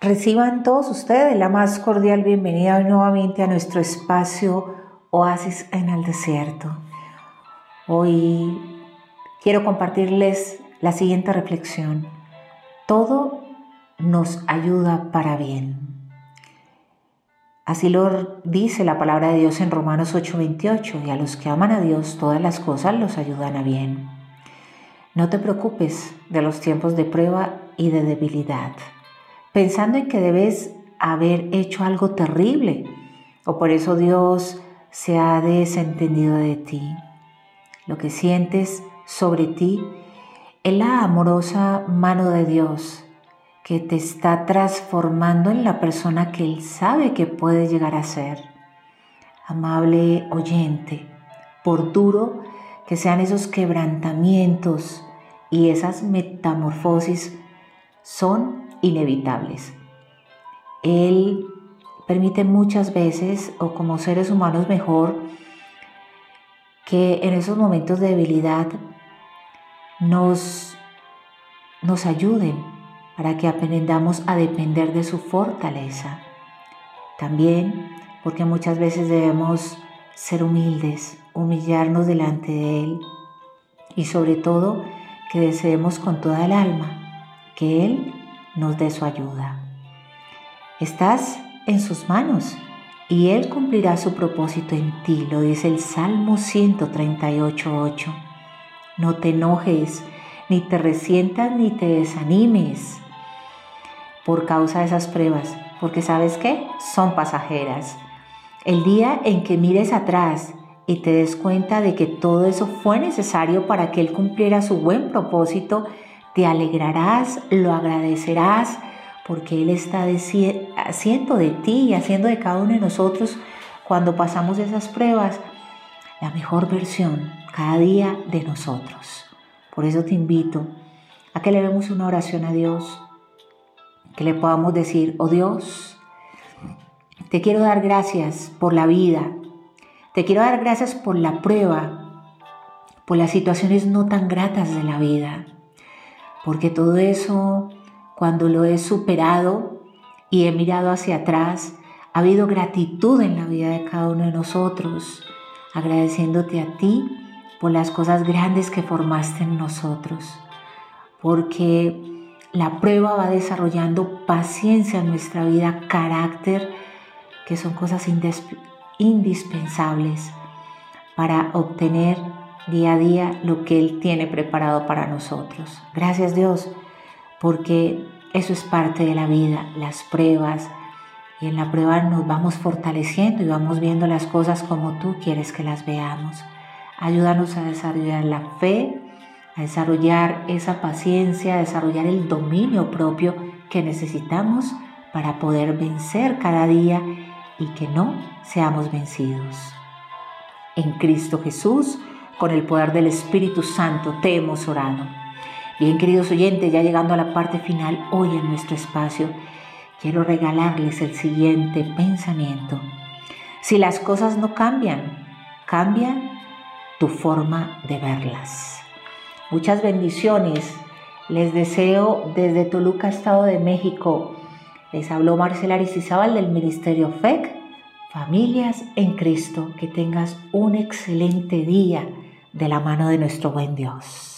Reciban todos ustedes la más cordial bienvenida nuevamente a nuestro espacio Oasis en el Desierto. Hoy quiero compartirles la siguiente reflexión. Todo nos ayuda para bien. Así lo dice la palabra de Dios en Romanos 8:28, y a los que aman a Dios todas las cosas los ayudan a bien. No te preocupes de los tiempos de prueba y de debilidad pensando en que debes haber hecho algo terrible o por eso Dios se ha desentendido de ti. Lo que sientes sobre ti es la amorosa mano de Dios que te está transformando en la persona que Él sabe que puede llegar a ser. Amable oyente, por duro que sean esos quebrantamientos y esas metamorfosis, son inevitables. Él permite muchas veces, o como seres humanos mejor, que en esos momentos de debilidad nos, nos ayuden para que aprendamos a depender de su fortaleza. También porque muchas veces debemos ser humildes, humillarnos delante de Él y sobre todo que deseemos con toda el alma que Él nos dé su ayuda. Estás en sus manos y Él cumplirá su propósito en ti, lo dice el Salmo 138.8. No te enojes, ni te resientas, ni te desanimes por causa de esas pruebas, porque sabes qué? Son pasajeras. El día en que mires atrás y te des cuenta de que todo eso fue necesario para que Él cumpliera su buen propósito, te alegrarás, lo agradecerás, porque Él está haciendo de ti y haciendo de cada uno de nosotros cuando pasamos esas pruebas la mejor versión cada día de nosotros. Por eso te invito a que le demos una oración a Dios, que le podamos decir, oh Dios, te quiero dar gracias por la vida, te quiero dar gracias por la prueba, por las situaciones no tan gratas de la vida porque todo eso, cuando lo he superado y he mirado hacia atrás, ha habido gratitud en la vida de cada uno de nosotros, agradeciéndote a ti por las cosas grandes que formaste en nosotros, porque la prueba va desarrollando paciencia en nuestra vida, carácter, que son cosas indispensables para obtener día a día lo que Él tiene preparado para nosotros. Gracias Dios, porque eso es parte de la vida, las pruebas, y en la prueba nos vamos fortaleciendo y vamos viendo las cosas como tú quieres que las veamos. Ayúdanos a desarrollar la fe, a desarrollar esa paciencia, a desarrollar el dominio propio que necesitamos para poder vencer cada día y que no seamos vencidos. En Cristo Jesús, con el poder del Espíritu Santo te hemos orado. Bien, queridos oyentes, ya llegando a la parte final hoy en nuestro espacio, quiero regalarles el siguiente pensamiento. Si las cosas no cambian, cambia tu forma de verlas. Muchas bendiciones. Les deseo desde Toluca, Estado de México. Les habló Marcela Aricizábal del Ministerio FEC. Familias en Cristo, que tengas un excelente día de la mano de nuestro buen Dios.